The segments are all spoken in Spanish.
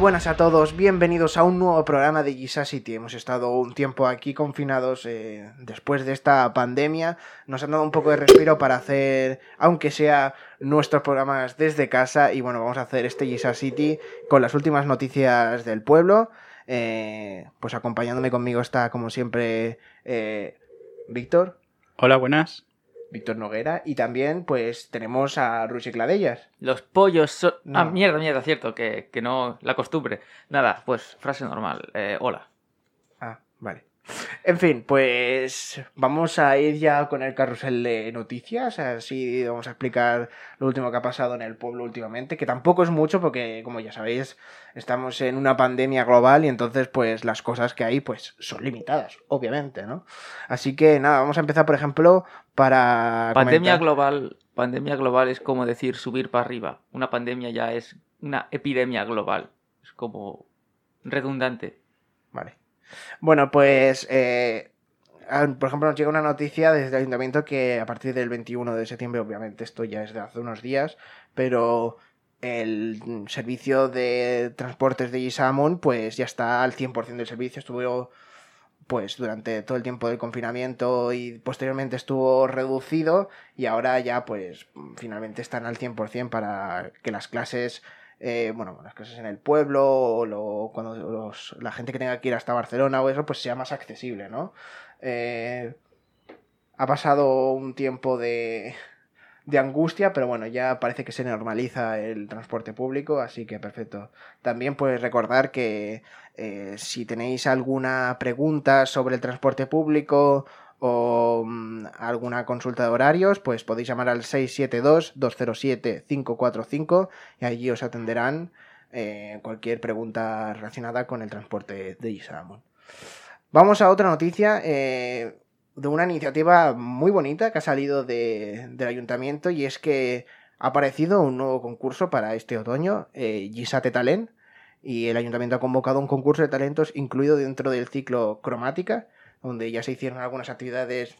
Buenas a todos, bienvenidos a un nuevo programa de City. Hemos estado un tiempo aquí confinados eh, después de esta pandemia. Nos han dado un poco de respiro para hacer, aunque sea nuestros programas desde casa. Y bueno, vamos a hacer este City con las últimas noticias del pueblo. Eh, pues acompañándome conmigo está, como siempre, eh, Víctor. Hola, buenas. Víctor Noguera. Y también, pues, tenemos a Rusi Cladellas. Los pollos son... Ah, mierda, mierda, cierto, que, que, no... La costumbre. Nada, pues, frase normal. Eh, hola. Ah, vale. En fin, pues vamos a ir ya con el carrusel de noticias, así vamos a explicar lo último que ha pasado en el pueblo últimamente, que tampoco es mucho porque, como ya sabéis, estamos en una pandemia global y entonces pues las cosas que hay pues son limitadas, obviamente, ¿no? Así que nada, vamos a empezar, por ejemplo, para... Pandemia global, pandemia global es como decir subir para arriba, una pandemia ya es una epidemia global, es como redundante. Vale. Bueno, pues, eh, por ejemplo, nos llega una noticia desde el ayuntamiento que a partir del 21 de septiembre, obviamente esto ya es de hace unos días, pero el servicio de transportes de Gisamon pues ya está al 100% del servicio, estuvo pues durante todo el tiempo del confinamiento y posteriormente estuvo reducido y ahora ya pues finalmente están al 100% para que las clases eh, bueno, las clases en el pueblo o cuando la gente que tenga que ir hasta Barcelona o eso, pues sea más accesible, ¿no? Eh, ha pasado un tiempo de, de angustia, pero bueno, ya parece que se normaliza el transporte público, así que perfecto. También pues recordar que eh, si tenéis alguna pregunta sobre el transporte público o mm, alguna consulta de horarios, pues podéis llamar al 672-207-545 y allí os atenderán eh, cualquier pregunta relacionada con el transporte de Isamon. Vamos a otra noticia eh, de una iniciativa muy bonita que ha salido del ayuntamiento y es que ha aparecido un nuevo concurso para este otoño, eh, Gisate Talent, y el ayuntamiento ha convocado un concurso de talentos incluido dentro del ciclo cromática donde ya se hicieron algunas actividades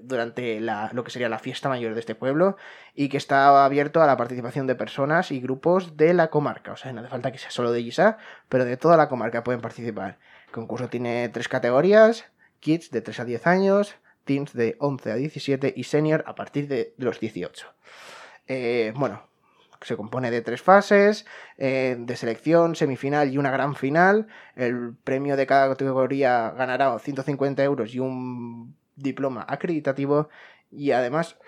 durante la, lo que sería la fiesta mayor de este pueblo y que está abierto a la participación de personas y grupos de la comarca. O sea, no hace falta que sea solo de Guisa, pero de toda la comarca pueden participar. El concurso tiene tres categorías, kids de 3 a 10 años, teens de 11 a 17 y senior a partir de los 18. Eh, bueno, se compone de tres fases, eh, de selección, semifinal y una gran final. El premio de cada categoría ganará 150 euros y un diploma acreditativo. Y además,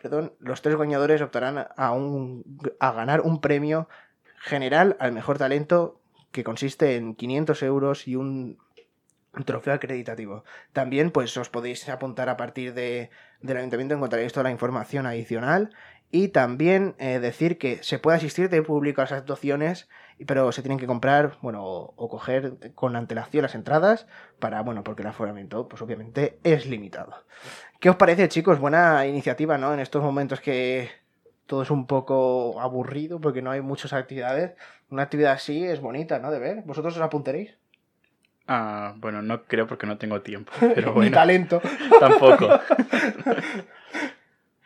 perdón, los tres ganadores optarán a, un, a ganar un premio general al mejor talento que consiste en 500 euros y un trofeo acreditativo. También, pues os podéis apuntar a partir de, del ayuntamiento, encontraréis toda la información adicional y también eh, decir que se puede asistir de público a esas actuaciones, pero se tienen que comprar, bueno, o, coger con antelación las entradas para, bueno, porque el aforamiento, pues obviamente es limitado. ¿Qué os parece, chicos? Buena iniciativa, ¿no? En estos momentos que todo es un poco aburrido porque no hay muchas actividades. Una actividad así es bonita, ¿no? De ver. ¿Vosotros os apuntaréis? Ah, bueno, no creo porque no tengo tiempo. Pero bueno, Ni talento. Tampoco.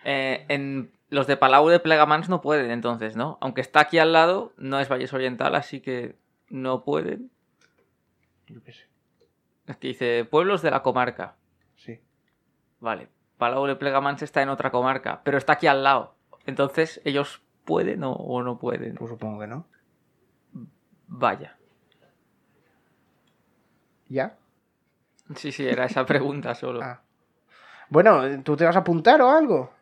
Eh, en los de Palau de Plegamans no pueden, entonces, ¿no? Aunque está aquí al lado, no es Valles Oriental, así que no pueden. Yo qué sé. Aquí dice pueblos de la comarca. Sí. Vale. Palau de Plegamans está en otra comarca, pero está aquí al lado. Entonces, ¿ellos pueden o, no pueden? Pues supongo que no. Vaya. ¿Ya? Sí, sí, era esa pregunta solo. Ah. Bueno, ¿tú te vas a apuntar o algo?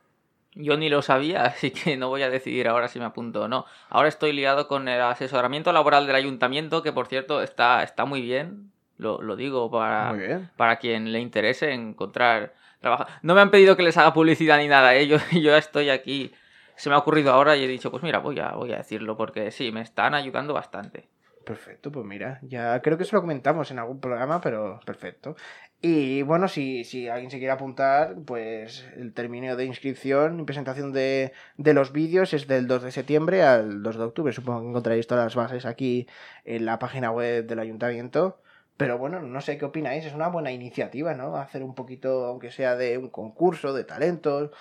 Yo ni lo sabía, así que no voy a decidir ahora si me apunto o no. Ahora estoy liado con el asesoramiento laboral del ayuntamiento, que por cierto está, está muy bien. Lo, digo para, para quien le interese encontrar trabajo. No me han pedido que les haga publicidad ni nada, ¿eh? yo, yo estoy aquí. Se me ha ocurrido ahora y he dicho, pues mira, voy a, voy a decirlo, porque sí, me están ayudando bastante. Perfecto, pues mira, ya creo que se lo comentamos en algún programa, pero perfecto. Y bueno, si, si alguien se quiere apuntar, pues el término de inscripción y presentación de, de los vídeos es del 2 de septiembre al 2 de octubre. Supongo que encontraréis todas las bases aquí en la página web del ayuntamiento. Pero bueno, no sé qué opináis, es una buena iniciativa, ¿no? Hacer un poquito, aunque sea de un concurso de talentos,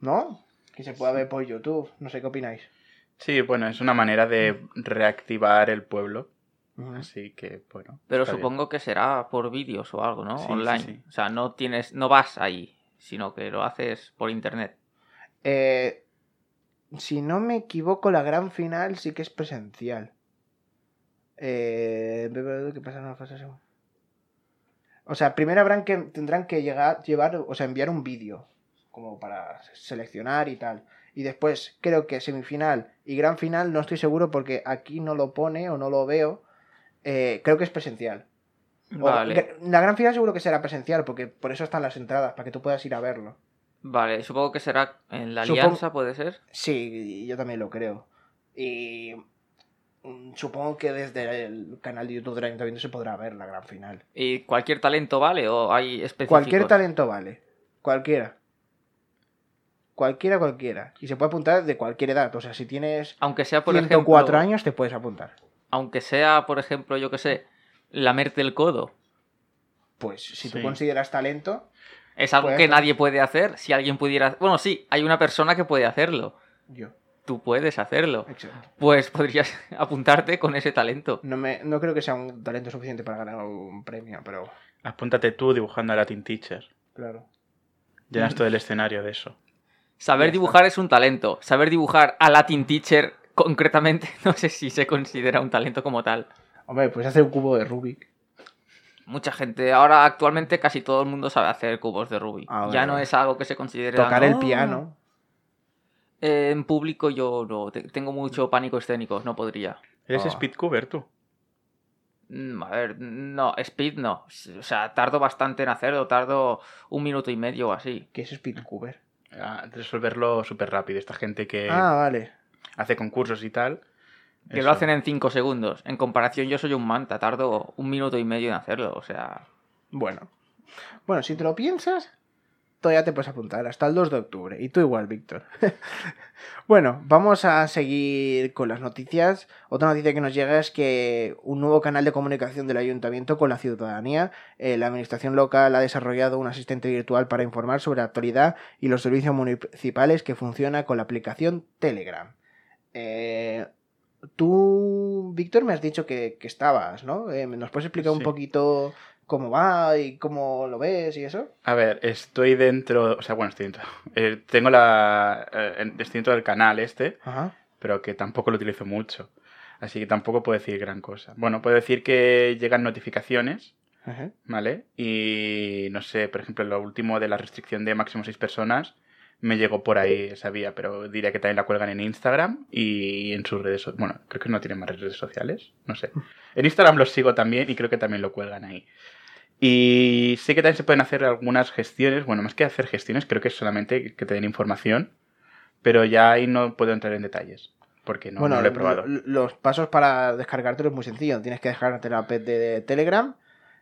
¿no? Que se pueda ver por YouTube, no sé qué opináis. Sí, bueno, es una manera de reactivar el pueblo. Así que, bueno. Pero supongo que será por vídeos o algo, ¿no? Online. O sea, no tienes, no vas ahí, sino que lo haces por internet. Eh, si no me equivoco, la gran final sí que es presencial. Eh, ¿Qué pasa en la fase O sea, primero habrán que, tendrán que llegar, llevar, o sea, enviar un vídeo, como para seleccionar y tal. Y después creo que semifinal y gran final no estoy seguro porque aquí no lo pone o no lo veo. Eh, creo que es presencial. Vale. la gran final seguro que será presencial porque por eso están las entradas, para que tú puedas ir a verlo. Vale, supongo que será en la alianza, ¿puede ser? Sí, yo también lo creo. Y mm, supongo que desde el canal de YouTube del Ayuntamiento se podrá ver la gran final. ¿Y cualquier talento vale o hay específicos? Cualquier talento vale. Cualquiera. Cualquiera, cualquiera. Y se puede apuntar de cualquier edad. O sea, si tienes aunque sea por 104 ejemplo, años, te puedes apuntar. Aunque sea, por ejemplo, yo que sé, lamerte el codo. Pues si tú consideras talento, es algo que nadie puede hacer. Si alguien pudiera. Bueno, sí, hay una persona que puede hacerlo. Yo. Tú puedes hacerlo. Pues podrías apuntarte con ese talento. No, me, no creo que sea un talento suficiente para ganar un premio, pero. Apúntate tú dibujando a Latin Teacher. Claro. Llenas todo el escenario de eso. Saber dibujar es un talento. Saber dibujar a Latin Teacher concretamente, no sé si se considera un talento como tal. Hombre, pues hacer un cubo de Rubik mucha gente, ahora actualmente casi todo el mundo sabe hacer cubos de Rubik. Ah, ya no es algo que se considere... Tocar el piano. en público yo no, tengo mucho pánico escénico, no podría. ¿Eres oh. speedcuber tú? Mm, a ver, no, speed no. O sea, tardo bastante en hacerlo, tardo un minuto y medio o así. ¿Qué es speedcuber? Ah, resolverlo súper rápido. Esta gente que ah, vale. Hace concursos y tal que lo hacen en 5 segundos. En comparación, yo soy un manta, tardo un minuto y medio en hacerlo, o sea. Bueno. Bueno, si te lo piensas, todavía te puedes apuntar hasta el 2 de octubre. Y tú igual, Víctor. bueno, vamos a seguir con las noticias. Otra noticia que nos llega es que un nuevo canal de comunicación del ayuntamiento con la ciudadanía. Eh, la administración local ha desarrollado un asistente virtual para informar sobre la actualidad y los servicios municipales que funciona con la aplicación Telegram. Eh, Tú, Víctor, me has dicho que, estabas, ¿no? Eh, ¿Nos puedes explicar un poquito cómo va y cómo lo ves y eso? A ver, estoy dentro, o sea, bueno, estoy dentro. Eh, tengo la. Eh, estoy dentro del canal este, pero que tampoco lo utilizo mucho. Así que tampoco puedo decir gran cosa. Bueno, puedo decir que llegan notificaciones, ¿vale? Y no sé, por ejemplo, lo último de la restricción de máximo seis personas me llegó por ahí esa vía, pero diría que también la cuelgan en Instagram y en sus redes sociales. Bueno, creo que no tienen más redes sociales, no sé. En Instagram los sigo también y creo que también lo cuelgan ahí. Y sé que también se pueden hacer algunas gestiones, bueno, más que hacer gestiones, creo que es solamente que te den información, pero ya ahí no puedo entrar en detalles. Porque no, lo he probado. Los pasos para descargártelo es muy sencillo. Tienes que descargarte la app de Telegram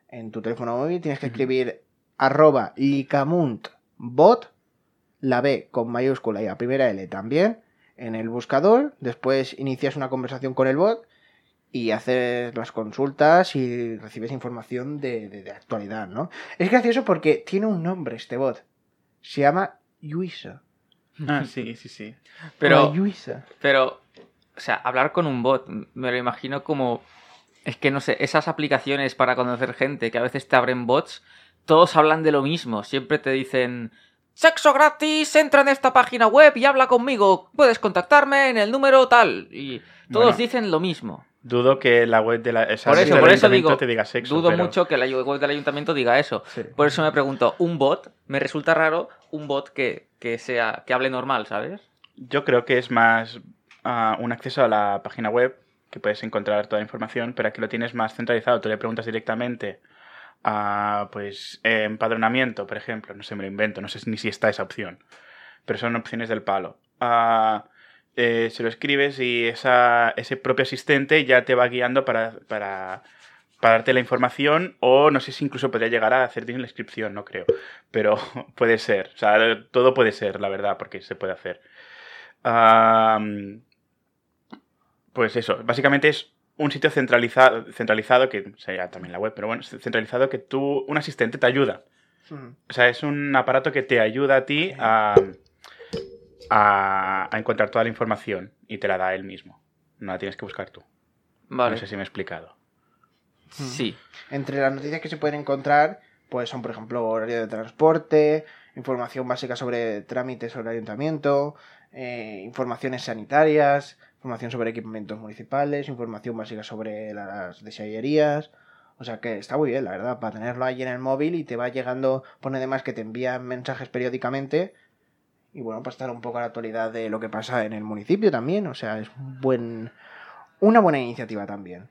en tu teléfono móvil. Tienes que escribir arroba bot la B con mayúscula y la primera L también en el buscador, después inicias una conversación con el bot y haces las consultas y recibes información de, actualidad, ¿no? Es gracioso porque tiene un nombre este bot. Se llama Yuisa. Ah, sí, sí, sí. Pero, pero, o sea, hablar con un bot, me lo imagino como... Es que no sé, esas aplicaciones para conocer gente que a veces te abren bots, todos hablan de lo mismo. Siempre te dicen, Sexo gratis, entra en esta página web y habla conmigo. Puedes contactarme en el número tal. Y todos dicen lo mismo. Dudo que la web de la, esa por eso, por eso digo, te diga sexo. Dudo mucho que la web del ayuntamiento diga eso. Por eso me pregunto, ¿un bot? Me resulta raro un bot que, sea que hable normal, ¿sabes? Yo creo que es más ah, un acceso a la página web que puedes encontrar toda la información, pero aquí lo tienes más centralizado. Tú le preguntas directamente a pues empadronamiento, por ejemplo, no sé, me lo invento, no sé ni si está esa opción, pero son opciones del palo. Eh, se lo escribes y esa, ese propio asistente ya te va guiando para, para, darte la información o no sé si incluso podría llegar a hacerte la inscripción, no creo, pero puede ser, o sea, todo puede ser, la verdad, porque se puede hacer. pues eso, básicamente es un sitio centralizado, centralizado, que sería también la web, pero bueno, centralizado que tú, un asistente te ayuda. O sea, es un aparato que te ayuda a ti a, a, encontrar toda la información y te la da él mismo. No la tienes que buscar tú. Vale. No sé si me he explicado. Sí. Entre las noticias que se pueden encontrar, pues son, por ejemplo, horario de transporte, información básica sobre trámites sobre ayuntamiento, eh, informaciones sanitarias, información sobre equipamientos municipales, información básica sobre las deseayerías. O sea que está muy bien, la verdad, para tenerlo ahí en el móvil y te va llegando, pone además que te envían mensajes periódicamente y bueno, para estar un poco a la actualidad de lo que pasa en el municipio también. O sea, es buen, una buena iniciativa también.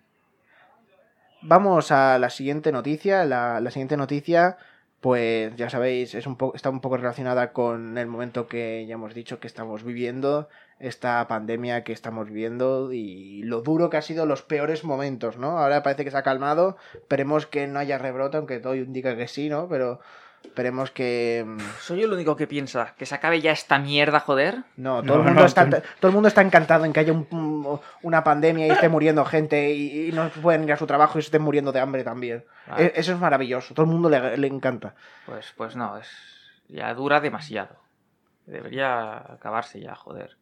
Vamos a la siguiente noticia. La, la siguiente noticia pues ya sabéis, es un está un poco relacionada con el momento que ya hemos dicho que estamos viviendo, esta pandemia que estamos viviendo y lo duro que ha sido los peores momentos, ¿no? Ahora parece que se ha calmado, esperemos que no haya rebrote, aunque todo indica que sí, ¿no? Pero Esperemos que. Mm, ¿Soy yo el único que piensa que se acabe ya esta mierda, joder? No, todo, el, mundo está, todo el mundo está encantado en que haya una pandemia y esté muriendo gente y, no pueden ir a su trabajo y se estén muriendo de hambre también. E, eso es maravilloso, todo el mundo le, encanta. Pues, pues no, es ya dura demasiado. Debería acabarse ya, joder.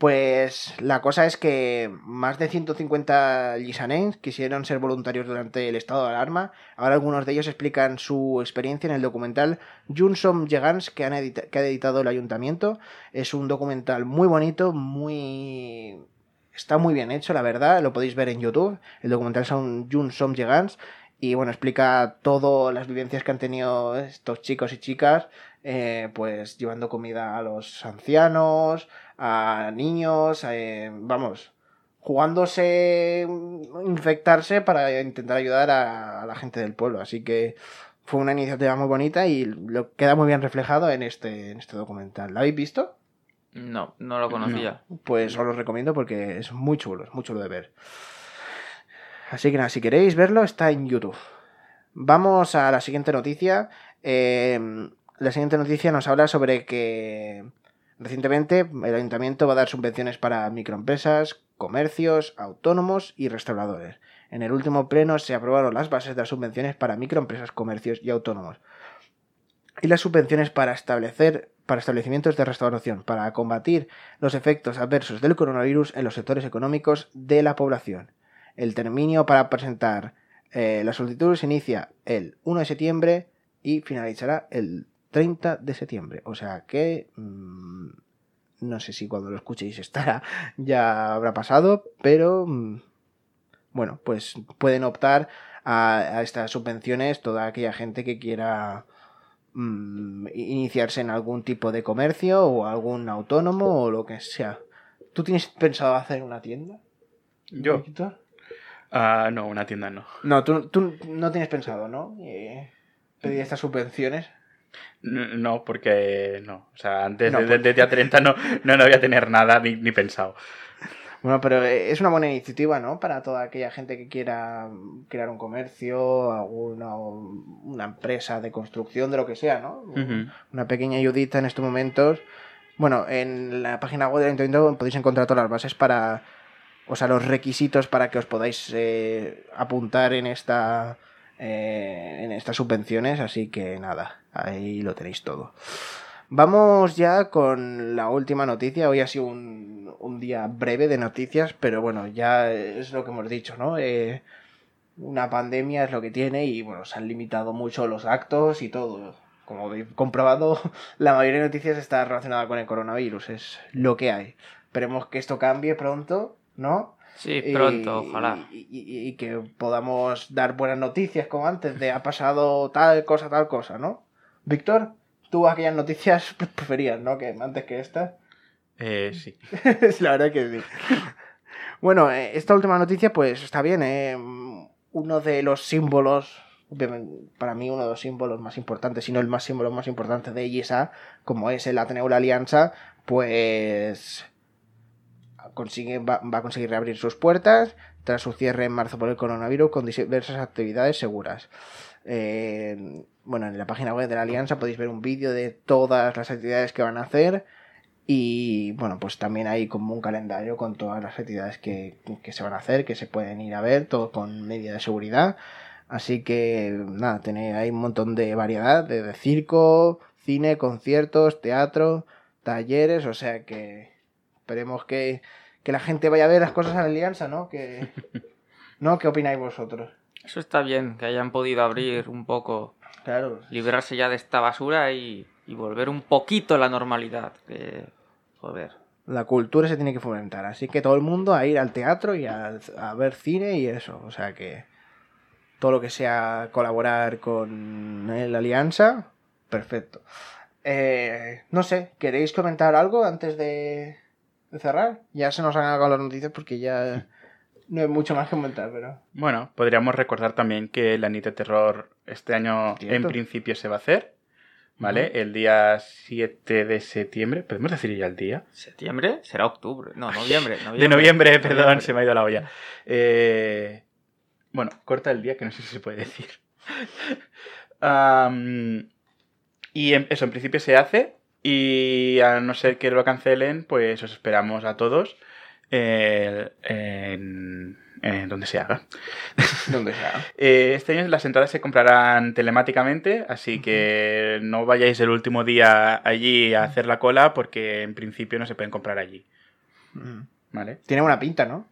Pues la cosa es que más de 150 lisanens quisieron ser voluntarios durante el estado de alarma. Ahora algunos de ellos explican su experiencia en el documental Junsom Gegans que, que ha editado el ayuntamiento. Es un documental muy bonito, muy... Está muy bien hecho, la verdad. Lo podéis ver en YouTube. El documental son Junsom Gegans y bueno, explica todas las vivencias que han tenido estos chicos y chicas, eh, pues llevando comida a los ancianos, a niños, eh, vamos, jugándose infectarse para intentar ayudar a, la gente del pueblo. Así que fue una iniciativa muy bonita y lo queda muy bien reflejado en este, en este documental. ¿Lo habéis visto? No, no lo conocía. Pues os lo recomiendo porque es muy chulo, es muy chulo de ver. Así que nada, si queréis verlo, está en YouTube. Vamos a la siguiente noticia. Eh, la siguiente noticia nos habla sobre que Recientemente, el ayuntamiento va a dar subvenciones para microempresas, comercios, autónomos y restauradores. En el último pleno se aprobaron las bases de las subvenciones para microempresas, comercios y autónomos. Y las subvenciones para establecer para establecimientos de restauración, para combatir los efectos adversos del coronavirus en los sectores económicos de la población. El término para presentar eh, la solicitud se inicia el 1 de septiembre y finalizará el 30 de septiembre. O sea que mm, no sé si cuando lo escuchéis estará ya habrá pasado, pero mm, bueno, pues pueden optar a, estas subvenciones toda aquella gente que quiera mm, iniciarse en algún tipo de comercio o algún autónomo o lo que sea. ¿Tú tienes pensado hacer una tienda? ¿Yo? Uh, no, una tienda no. No, tú, no tienes pensado, ¿no? Eh, pedir estas subvenciones. No, porque no. O sea, antes de, pues. día 30 no, no, no voy a tener nada ni, ni, pensado. Bueno, pero es una buena iniciativa, ¿no? Para toda aquella gente que quiera crear un comercio, alguna una empresa de construcción, de lo que sea, ¿no? Una pequeña ayudita en estos momentos. Bueno, en la página web del Ayuntamiento podéis encontrar todas las bases para. O sea, los requisitos para que os podáis eh, apuntar en esta eh, en estas subvenciones, así que nada, ahí lo tenéis todo. Vamos ya con la última noticia. Hoy ha sido un, un día breve de noticias, pero bueno, ya es lo que hemos dicho, ¿no? Eh, una pandemia es lo que tiene y bueno, se han limitado mucho los actos y todo. Como habéis comprobado, la mayoría de noticias está relacionada con el coronavirus, es lo que hay. Esperemos que esto cambie pronto, ¿no? Sí, pronto, ojalá. Y, que podamos dar buenas noticias como antes de ha pasado tal cosa, tal cosa, ¿no? Víctor, tú aquellas noticias preferías, ¿no? Que antes que estas. Eh, sí. La verdad que sí. bueno, eh, esta última noticia, pues está bien, ¿eh? Uno de los símbolos, para mí uno de los símbolos más importantes, si no el más símbolo más importante de IESA, como es el Ateneo la Alianza, pues consigue, va, a conseguir reabrir sus puertas tras su cierre en marzo por el coronavirus con diversas actividades seguras. Eh, bueno, en la página web de la Alianza podéis ver un vídeo de todas las actividades que van a hacer y bueno, pues también hay como un calendario con todas las actividades que, se van a hacer, que se pueden ir a ver, todo con medida de seguridad. Así que nada, tenéis, hay un montón de variedad de circo, cine, conciertos, teatro, talleres, o sea que esperemos que, que la gente vaya a ver las cosas la alianza, ¿no? Que, ¿No? ¿Qué opináis vosotros? Eso está bien, que hayan podido abrir un poco, claro. librarse ya de esta basura y, y volver un poquito a la normalidad. Que, joder. La cultura se tiene que fomentar, así que todo el mundo a ir al teatro y a, a ver cine y eso, o sea que todo lo que sea colaborar con la alianza, perfecto. Eh, no sé, ¿queréis comentar algo antes de, de cerrar? Ya se nos han acabado las noticias porque ya no hay mucho más que comentar, pero... Bueno, podríamos recordar también que la NIT de Terror este año en principio se va a hacer, ¿vale? El día 7 de septiembre, ¿podemos decir ya el día? ¿Septiembre? Será octubre, no, noviembre. de noviembre, perdón, se me ha ido la olla. Eh, bueno, corta el día, que no sé si se puede decir. y eso, en principio se hace, y a no ser que lo cancelen, pues os esperamos a todos en, donde se haga. donde se haga. Eh, este año las entradas se comprarán telemáticamente, así que no vayáis el último día allí a hacer la cola porque en principio no se pueden comprar allí. ¿Vale? Tiene buena pinta, ¿no?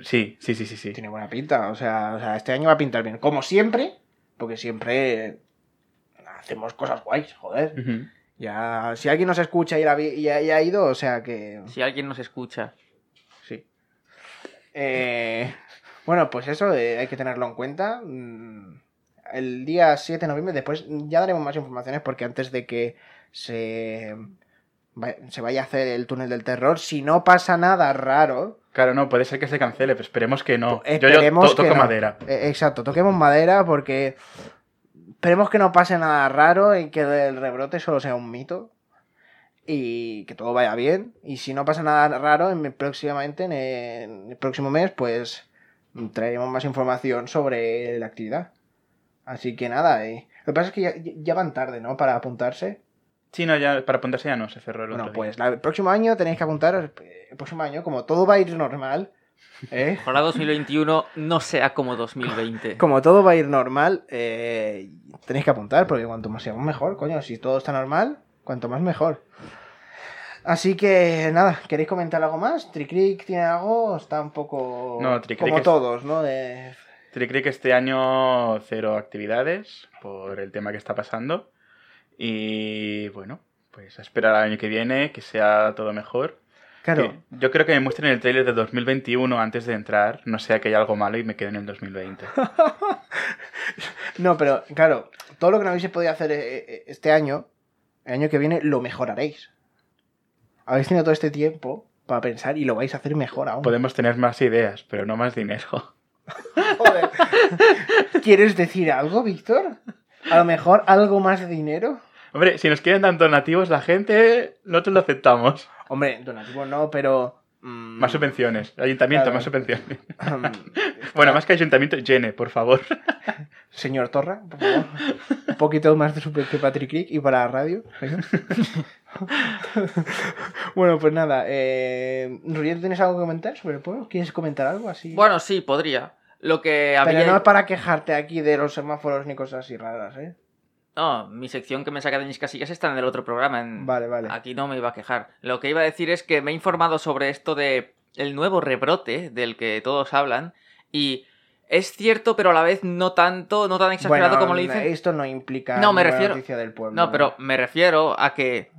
Sí, sí, sí, sí, sí. Tiene buena pinta. O sea, o sea, este año va a pintar bien. Como siempre, porque siempre hacemos cosas guays, joder. Ya, si alguien nos escucha y, ha, ido, o sea que... Si alguien nos escucha. Sí. Eh, bueno, pues eso eh, hay que tenerlo en cuenta. Mm, el día 7 de noviembre, después ya daremos más informaciones porque antes de que se, se vaya a hacer el túnel del terror, si no pasa nada raro... Claro, no, puede ser que se cancele, pero esperemos que no. Esperemos yo, yo toco madera. Eh, exacto, toquemos madera porque Esperemos que no pase nada raro y que el rebrote solo sea un mito. Y que todo vaya bien. Y si no pasa nada raro, en, próximamente, en el próximo mes, pues traeremos más información sobre la actividad. Así que nada, eh. lo que pasa es que ya, van tarde, ¿no? Para apuntarse. Sí, no, ya para apuntarse ya no, se cerró el bueno, pues el próximo año tenéis que apuntar, el próximo año, como todo va a ir normal, ¿Eh? Ojalá 2021 no sea como 2020. Como todo va a ir normal, eh, tenéis que apuntar, porque cuanto más seamos mejor, coño, si todo está normal, cuanto más mejor. Así que nada, ¿queréis comentar algo más? ¿Tricrick tiene algo? Está un poco no, como todos, ¿no? De... Tricrick este año cero actividades por el tema que está pasando. Y bueno, pues a esperar al año que viene, que sea todo mejor. Claro. yo creo que me muestren el trailer de 2021 antes de entrar, no sea que haya algo malo y me quede en el 2020. no, pero claro, todo lo que no habéis podido hacer eh, eh, este año, el año que viene lo mejoraréis. Habéis tenido todo este tiempo para pensar y lo vais a hacer mejor aún. Podemos tener más ideas, pero no más dinero. Joder. ¿Quieres decir algo, Víctor? A lo mejor algo más de dinero. Hombre, si nos quieren dar donativos la gente, nosotros lo aceptamos. Hombre, donativos no, pero... Mm, más subvenciones. Ayuntamiento, más subvenciones. bueno, más que ayuntamiento, Jene, por favor. Señor Torra, por favor. Un poquito más de subvención para Trick y para la radio. bueno, pues nada. Eh, ¿tienes algo que comentar sobre el pueblo? ¿Quieres comentar algo así? Bueno, sí, podría. Lo que había... Pero no es para quejarte aquí de los semáforos ni cosas así raras, ¿eh? No, mi sección que me saca de mis casillas está en el otro programa. Vale, vale. Aquí no me iba a quejar. Lo que iba a decir es que me he informado sobre esto de el nuevo rebrote del que todos hablan y es cierto, pero a la vez no tanto, no tan exagerado como lo dicen. Esto no implica no, me refiero... noticia del pueblo. No, pero me refiero a que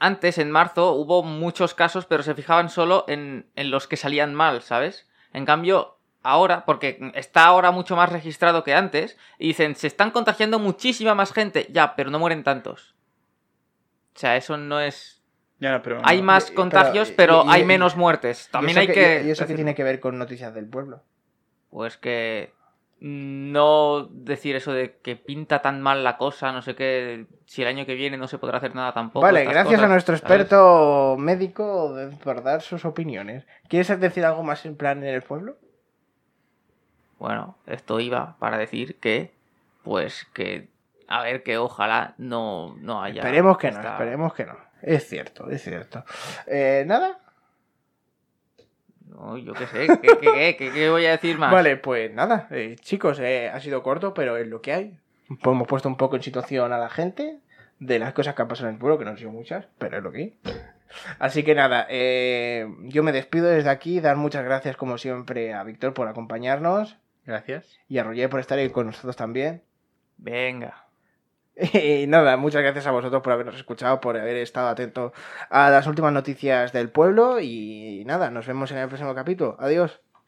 antes, en marzo, hubo muchos casos, pero se fijaban solo en, en los que salían mal, ¿sabes? En cambio, ahora, porque está ahora mucho más registrado que antes, y dicen, se están contagiando muchísima más gente, ya, pero no mueren tantos. O sea, eso no es... hay más contagios, pero, hay menos muertes. También hay que... ¿Y eso qué tiene que ver con noticias del pueblo? Pues que no decir eso de que pinta tan mal la cosa, no sé qué, si el año que viene no se podrá hacer nada tampoco. Vale, gracias a nuestro experto médico por dar sus opiniones. ¿Quieres decir algo más en plan en el pueblo? Bueno, esto iba para decir que, pues que, a ver, que ojalá no, no haya. Esperemos que no, esperemos que no. Es cierto, es cierto. Eh, ¿Nada? No, yo qué sé, ¿qué, qué, qué, voy a decir más? Vale, pues nada, eh, chicos, eh, ha sido corto, pero es lo que hay. Pues hemos puesto un poco en situación a la gente de las cosas que han pasado en el pueblo, que no han sido muchas, pero es lo que hay. Así que nada, eh, yo me despido desde aquí, dar muchas gracias como siempre a Víctor por acompañarnos. Gracias. Y a Roger por estar ahí con nosotros también. Venga. Y nada, muchas gracias a vosotros por habernos escuchado, por haber estado atento a las últimas noticias del pueblo y nada, nos vemos en el próximo capítulo. Adiós.